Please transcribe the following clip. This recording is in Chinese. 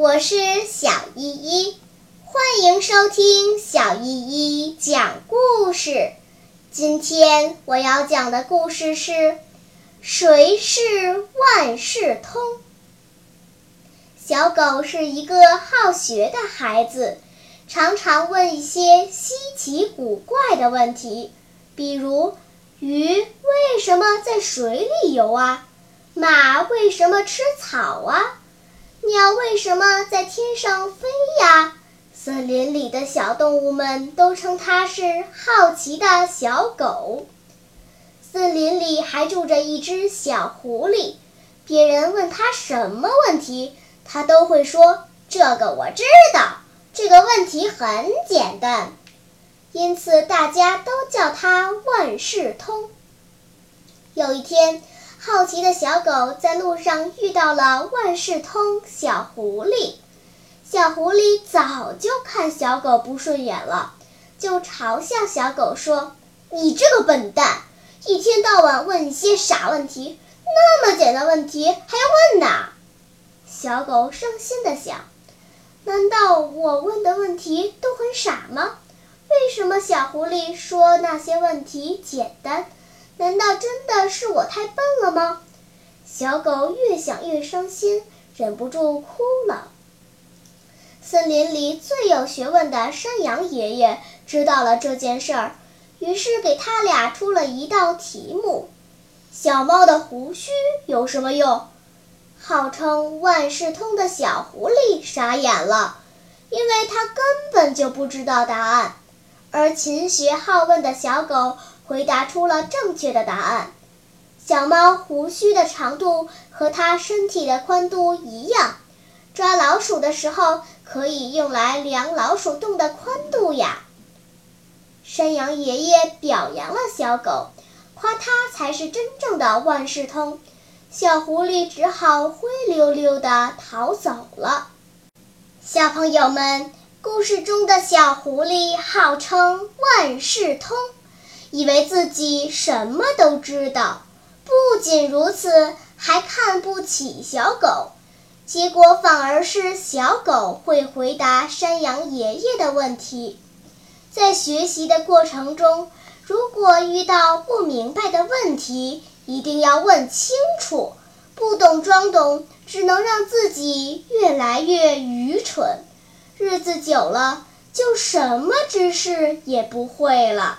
我是小依依欢迎收听小依依讲故事。今天我要讲的故事是谁是万事通。小狗是一个好学的孩子常常问一些稀奇古怪的问题比如鱼为什么在水里游啊？马为什么吃草啊？鸟为什么在天上飞呀？森林里的小动物们都称它是好奇的小狗。森林里还住着一只小狐狸，别人问它什么问题，它都会说：“这个我知道，这个问题很简单。”因此，大家都叫它万事通。有一天，好奇的小狗在路上遇到了万事通小狐狸。小狐狸早就看小狗不顺眼了，就嘲笑小狗说：“你这个笨蛋，一天到晚问一些傻问题，那么简单问题还要问呢。”小狗伤心地想：“难道我问的问题都很傻吗？为什么小狐狸说那些问题简单？难道真的是我太笨了吗？”小狗越想越伤心，忍不住哭了。森林里最有学问的山羊爷爷知道了这件事儿，于是给他俩出了一道题目：小猫的胡须有什么用？号称万事通的小狐狸傻眼了，因为他根本就不知道答案。而勤学好问的小狗回答出了正确的答案：小猫胡须的长度和它身体的宽度一样。抓老鼠的时候，可以用来量老鼠洞的宽度呀。山羊爷爷表扬了小狗，夸它才是真正的万事通。小狐狸只好灰溜溜地逃走了。小朋友们，故事中的小狐狸号称万事通，以为自己什么都知道。不仅如此，还看不起小狗。结果反而是小狗会回答山羊爷爷的问题。在学习的过程中，如果遇到不明白的问题，一定要问清楚，不懂装懂，只能让自己越来越愚蠢。日子久了，就什么知识也不会了。